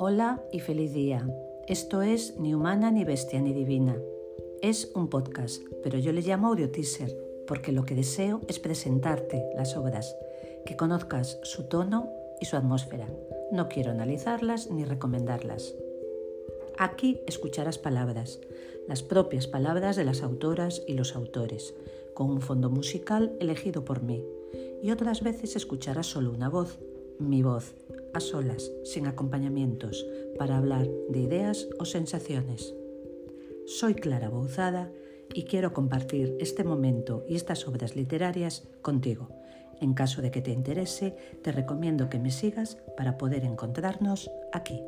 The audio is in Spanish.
Hola y feliz día. Esto es Ni humana, ni bestia, ni divina. Es un podcast, pero yo le llamo audio teaser porque lo que deseo es presentarte las obras, que conozcas su tono y su atmósfera. No quiero analizarlas ni recomendarlas. Aquí escucharás palabras, las propias palabras de las autoras y los autores, con un fondo musical elegido por mí. Y otras veces escucharás solo una voz, mi voz, a solas, sin acompañamientos, para hablar de ideas o sensaciones. Soy Clara Bouzada y quiero compartir este momento y estas obras literarias contigo. En caso de que te interese, te recomiendo que me sigas para poder encontrarnos aquí.